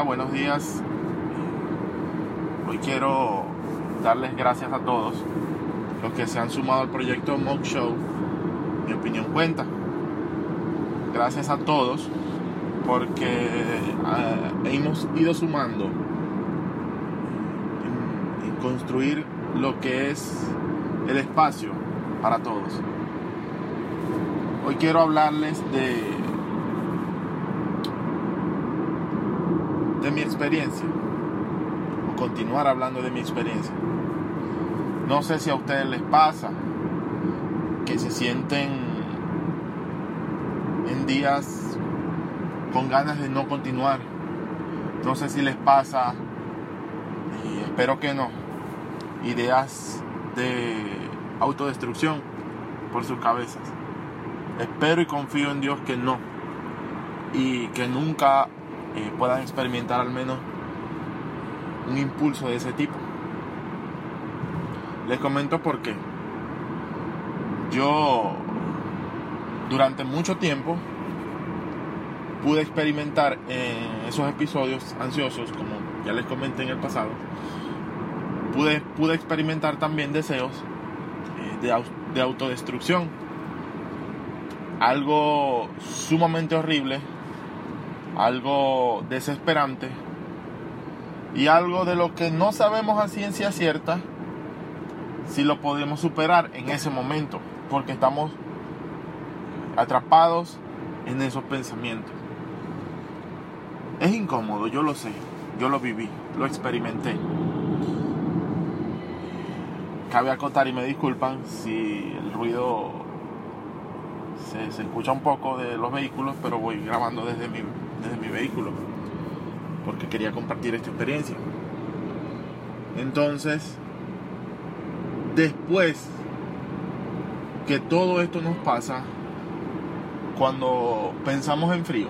Buenos días. Hoy quiero darles gracias a todos los que se han sumado al proyecto Mock Show. Mi opinión cuenta. Gracias a todos porque uh, hemos ido sumando en construir lo que es el espacio para todos. Hoy quiero hablarles de, de mi experiencia, o continuar hablando de mi experiencia. No sé si a ustedes les pasa que se sienten en días con ganas de no continuar. No sé si les pasa, y espero que no, ideas de autodestrucción por sus cabezas. Espero y confío en Dios que no. Y que nunca eh, puedan experimentar al menos un impulso de ese tipo. Les comento por qué. Yo durante mucho tiempo pude experimentar en esos episodios ansiosos, como ya les comenté en el pasado, pude, pude experimentar también deseos eh, de autodestrucción. Algo sumamente horrible, algo desesperante y algo de lo que no sabemos a ciencia cierta si lo podemos superar en ese momento, porque estamos atrapados en esos pensamientos. Es incómodo, yo lo sé, yo lo viví, lo experimenté. Cabe acotar y me disculpan si el ruido se, se, escucha un poco de los vehículos, pero voy grabando desde mi, desde mi vehículo porque quería compartir esta experiencia. Entonces, después que todo esto nos pasa, cuando pensamos en frío,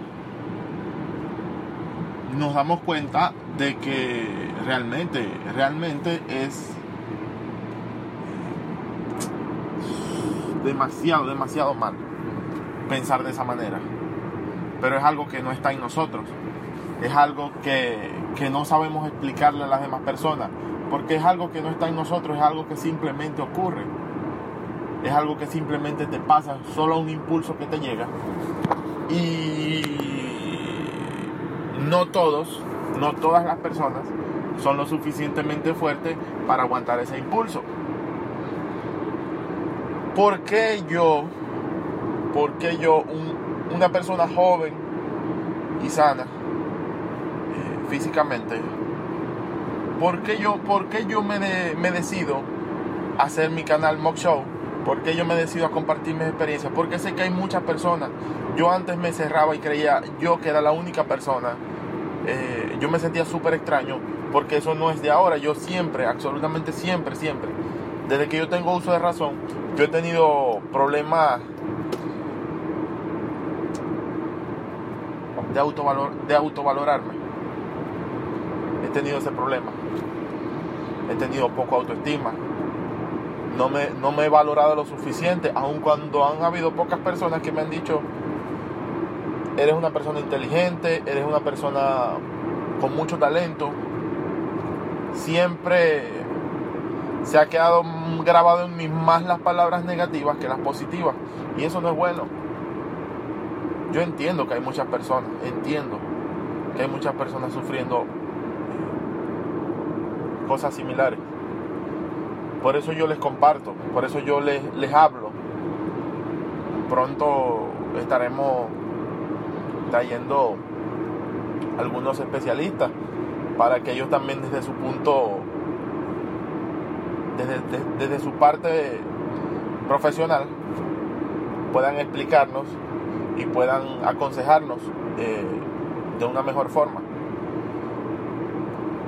nos damos cuenta de que realmente, realmente es demasiado, demasiado mal pensar de esa manera. Pero es algo que no está en nosotros. Es algo que, que, no sabemos explicarle a las demás personas. Porque es algo que no está en nosotros, es algo que simplemente ocurre. Es algo que simplemente te pasa, solo un impulso que te llega. Y no todos, no todas las personas son lo suficientemente fuertes para aguantar ese impulso. ¿Por qué yo, por qué yo, un, una persona joven y sana eh, físicamente, por qué yo, por qué yo me, de, me decido hacer mi canal Mock Show? ¿Por qué yo me decido a compartir mis experiencias? Porque sé que hay muchas personas. Yo antes me cerraba y creía yo que era la única persona. Eh, yo me sentía súper extraño porque eso no es de ahora. Yo siempre, absolutamente siempre, siempre, desde que yo tengo uso de razón, yo he tenido problemas de, autovalor, de autovalorarme. He tenido ese problema. He tenido poco autoestima. No me, no me he valorado lo suficiente, aun cuando han habido pocas personas que me han dicho, eres una persona inteligente, eres una persona con mucho talento. Siempre se ha quedado grabado en mí más las palabras negativas que las positivas. Y eso no es bueno. Yo entiendo que hay muchas personas, entiendo que hay muchas personas sufriendo cosas similares. Por eso yo les comparto, por eso yo les, les hablo. Pronto estaremos trayendo algunos especialistas para que ellos también desde su punto, desde, desde, desde su parte profesional, puedan explicarnos y puedan aconsejarnos eh, de una mejor forma.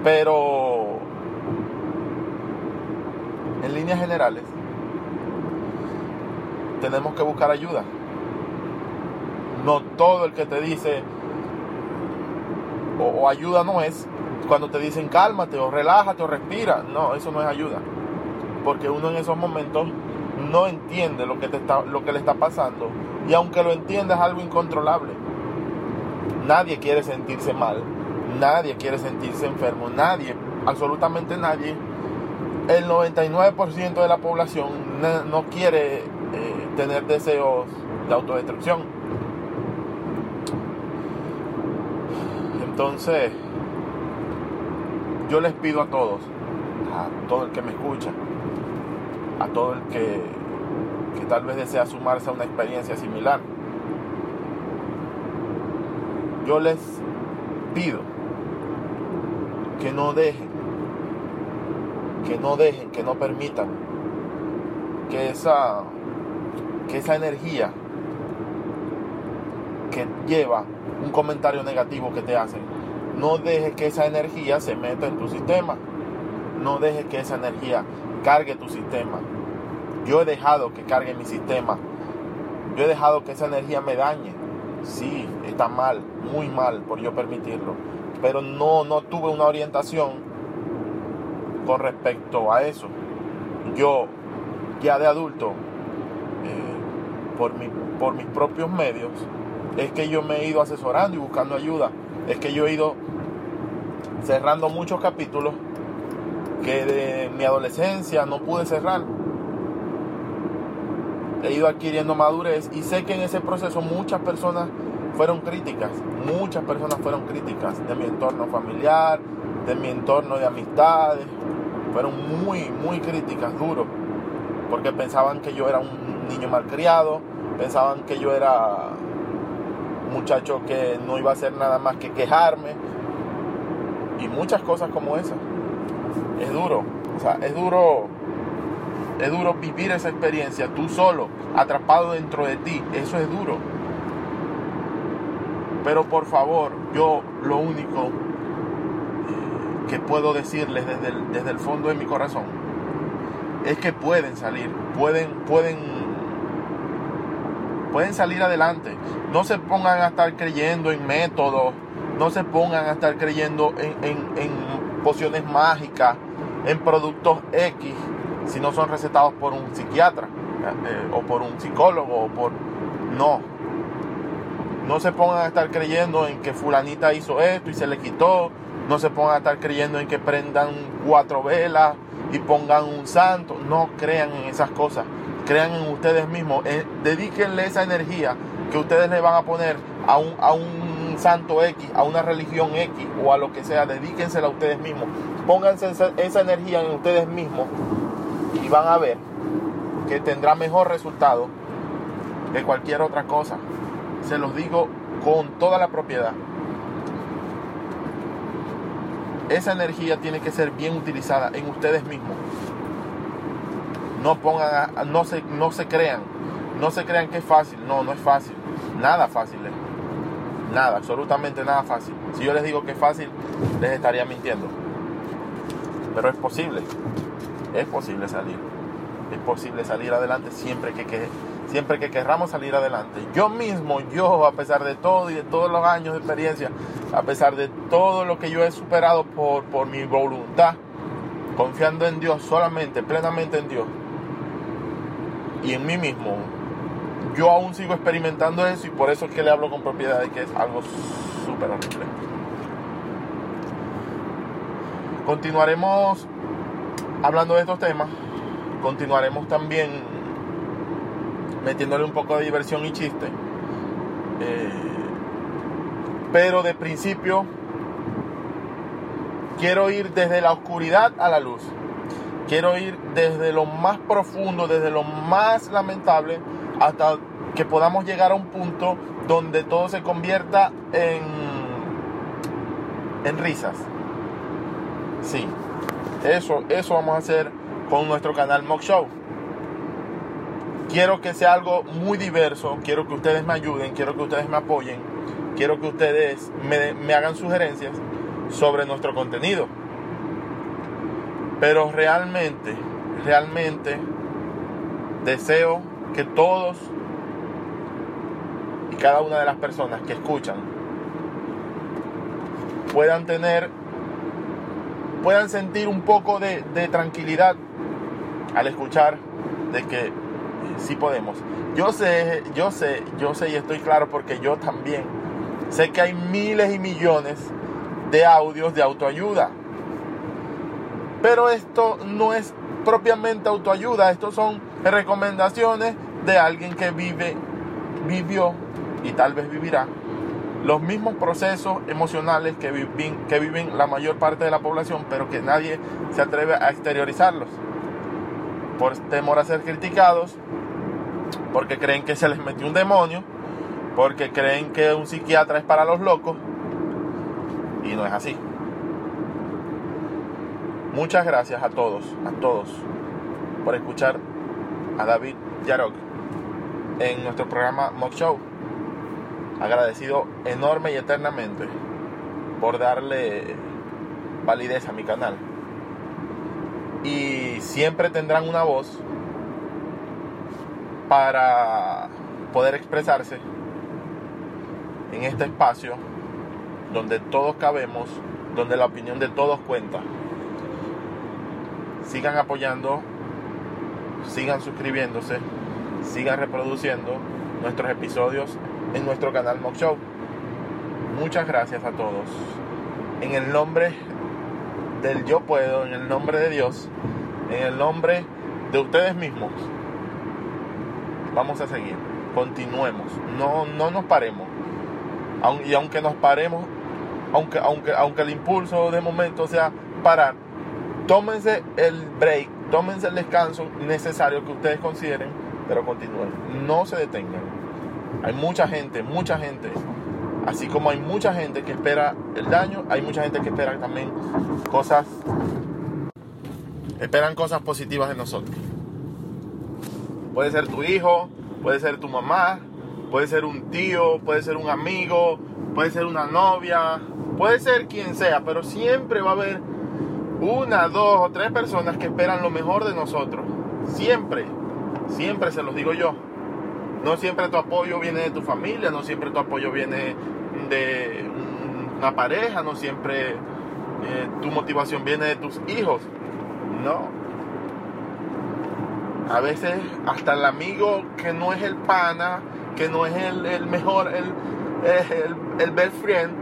Pero en líneas generales tenemos que buscar ayuda. No todo el que te dice o, o ayuda no es cuando te dicen cálmate o relájate o respira. No, eso no es ayuda. Porque uno en esos momentos no entiende lo que, te está, lo que le está pasando. Y aunque lo entienda es algo incontrolable. Nadie quiere sentirse mal. Nadie quiere sentirse enfermo. Nadie, absolutamente nadie. El 99% de la población no, quiere eh, tener deseos de autodestrucción. Entonces, yo les pido a todos, a todo el que me escucha, a todo el que, que tal vez desea sumarse a una experiencia similar, yo les pido que no dejen, que no dejen, que no permitan que esa, que esa energía que lleva un comentario negativo que te hacen, no dejes que esa energía se meta en tu sistema. No dejes que esa energía cargue tu sistema. Yo he dejado que cargue mi sistema. Yo he dejado que esa energía me dañe. Sí, está mal, muy mal por yo permitirlo. Pero no, no tuve una orientación con respecto a eso. Yo, ya de adulto, eh, por, mi, por mis propios medios, es que yo me he ido asesorando y buscando ayuda. Es que yo he ido cerrando muchos capítulos que de mi adolescencia no pude cerrar. He ido adquiriendo madurez y sé que en ese proceso muchas personas fueron críticas, muchas personas fueron críticas de mi entorno familiar, de mi entorno de amistades, fueron muy, muy críticas, duro, porque pensaban que yo era un niño malcriado, pensaban que yo era un muchacho que no iba a hacer nada más que quejarme y muchas cosas como esas. Es duro, o sea, es duro, es duro vivir esa experiencia tú solo, atrapado dentro de ti, eso es duro. Pero por favor, yo lo único eh, que puedo decirles desde el, desde el fondo de mi corazón es que pueden salir, pueden, pueden, pueden salir adelante. No se pongan a estar creyendo en métodos, no se pongan a estar creyendo en, pociones mágicas, en productos X, si no son recetados por un psiquiatra eh, o por un psicólogo o por... No. No se pongan a estar creyendo en que fulanita hizo esto y se le quitó. No se pongan a estar creyendo en que prendan cuatro velas y pongan un santo. No crean en esas cosas. Crean en ustedes mismos. Eh, dedíquenle esa energía que ustedes le van a poner a un, a un santo X, a una religión X o a lo que sea. Dedíquensela a ustedes mismos. Pónganse esa, energía en ustedes mismos y van a ver que tendrá mejor resultado que cualquier otra cosa. Se los digo con toda la propiedad. Esa energía tiene que ser bien utilizada en ustedes mismos. No pongan, no se, no se crean, no se crean que es fácil. No, no es fácil. Nada fácil es. Nada, absolutamente nada fácil. Si yo les digo que es fácil, les estaría mintiendo. Pero es posible. Es posible salir. Es posible salir adelante siempre que, que, siempre que querramos salir adelante. Yo mismo, yo, a pesar de todo y de todos los años de experiencia, a pesar de todo lo que yo he superado por, por mi voluntad, confiando en Dios solamente, plenamente en Dios y en mí mismo, yo aún sigo experimentando eso y por eso es que le hablo con propiedad de que es algo súper horrible. Continuaremos hablando de estos temas, continuaremos también metiéndole un poco de diversión y chiste. Eh, pero de principio quiero ir desde la oscuridad a la luz. Quiero ir desde lo más profundo, desde lo más lamentable, hasta que podamos llegar a un punto donde todo se convierta en, en risas. Sí, eso, eso vamos a hacer con nuestro canal Mock Show. Quiero que sea algo muy diverso, quiero que ustedes me ayuden, quiero que ustedes me apoyen, quiero que ustedes me, me hagan sugerencias sobre nuestro contenido. Pero realmente, realmente deseo que todos y cada una de las personas que escuchan puedan tener, puedan sentir un poco de, tranquilidad al escuchar de que sí podemos. Yo sé, yo sé, yo sé y estoy claro porque yo también sé que hay miles y millones de audios de autoayuda. Pero esto no es propiamente autoayuda, estos son recomendaciones de alguien que vive, vivió y tal vez vivirá los mismos procesos emocionales que viven, que viven la mayor parte de la población, pero que nadie se atreve a exteriorizarlos por temor a ser criticados, porque creen que se les metió un demonio, porque creen que un psiquiatra es para los locos, y no es así. Muchas gracias a todos, a todos, por escuchar a David Yarok en nuestro programa Mock Show. Agradecido enorme y eternamente por darle validez a mi canal. Y siempre tendrán una voz para poder expresarse en este espacio donde todos cabemos, donde la opinión de todos cuenta. Sigan apoyando, sigan suscribiéndose, sigan reproduciendo nuestros episodios en nuestro canal Mock Show. Muchas gracias a todos. En el nombre del yo puedo, en el nombre de Dios, en el nombre de ustedes mismos, vamos a seguir. Continuemos. No, no nos paremos. Y aunque nos paremos, aunque, aunque, aunque el impulso de momento sea parar, tómense el break, tómense el descanso necesario que ustedes consideren, pero continúen. No se detengan. Hay mucha gente, mucha gente. Así como hay mucha gente que espera el daño, hay mucha gente que espera también cosas, esperan cosas positivas de nosotros. Puede ser tu hijo, puede ser tu mamá, puede ser un tío, puede ser un amigo, puede ser una novia, puede ser quien sea, pero siempre va a haber una, dos o tres personas que esperan lo mejor de nosotros. Siempre, siempre se los digo yo. No siempre tu apoyo viene de tu familia, no siempre tu apoyo viene de una pareja, no siempre eh, tu motivación viene de tus hijos. No. A veces hasta el amigo que no es el pana, que no es el, mejor, el, el, el best friend,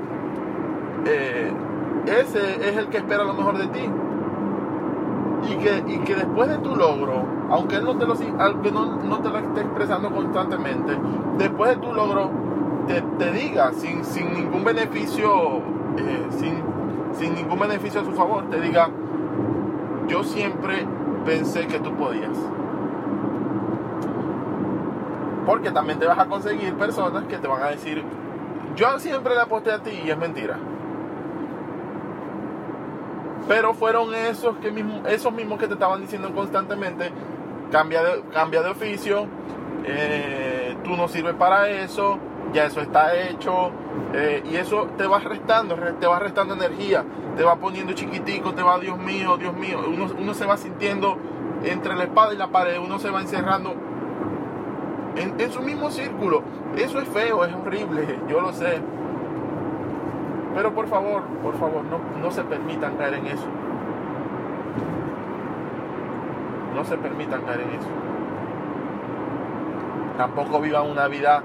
eh, ese es el que espera lo mejor de ti. Y que, y que después de tu logro, aunque él no te lo, aunque no, te lo esté expresando constantemente, después de tu logro, te, diga sin, sin ningún beneficio, eh, sin, sin ningún beneficio a su favor, te diga, yo siempre pensé que tú podías. Porque también te vas a conseguir personas que te van a decir, yo siempre le aposté a ti y es mentira. Pero fueron esos, que mismo, esos mismos que te estaban diciendo constantemente, cambia de, cambia de oficio, eh, tú no sirves para eso, ya eso está hecho, eh, y eso te va restando, te va restando energía, te va poniendo chiquitico, te va, Dios mío, Dios mío, uno, uno se va sintiendo entre la espada y la pared, uno se va encerrando en, en su mismo círculo. Eso es feo, es horrible, yo lo sé. Pero por favor, por favor, no, no se permitan caer en eso. No se permitan caer en eso. Tampoco vivan una vida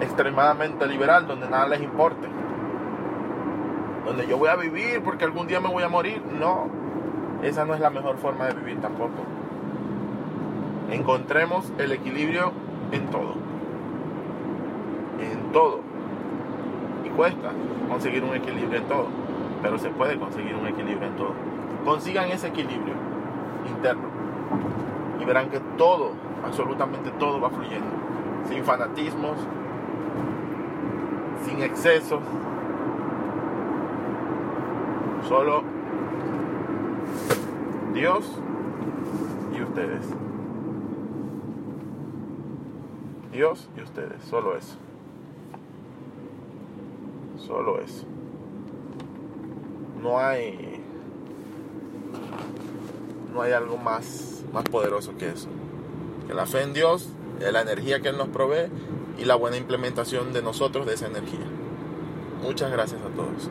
extremadamente liberal donde nada les importe. Donde yo voy a vivir porque algún día me voy a morir. No, esa no es la mejor forma de vivir tampoco. Encontremos el equilibrio en todo. En todo. Cuesta conseguir un equilibrio en todo, pero se puede conseguir un equilibrio en todo. Consigan ese equilibrio interno y verán que todo, absolutamente todo va fluyendo, sin fanatismos, sin excesos, solo Dios y ustedes. Dios y ustedes, solo eso. Solo eso. No hay. No hay algo más, más poderoso que eso. Que la fe en Dios, la energía que Él nos provee y la buena implementación de nosotros de esa energía. Muchas gracias a todos.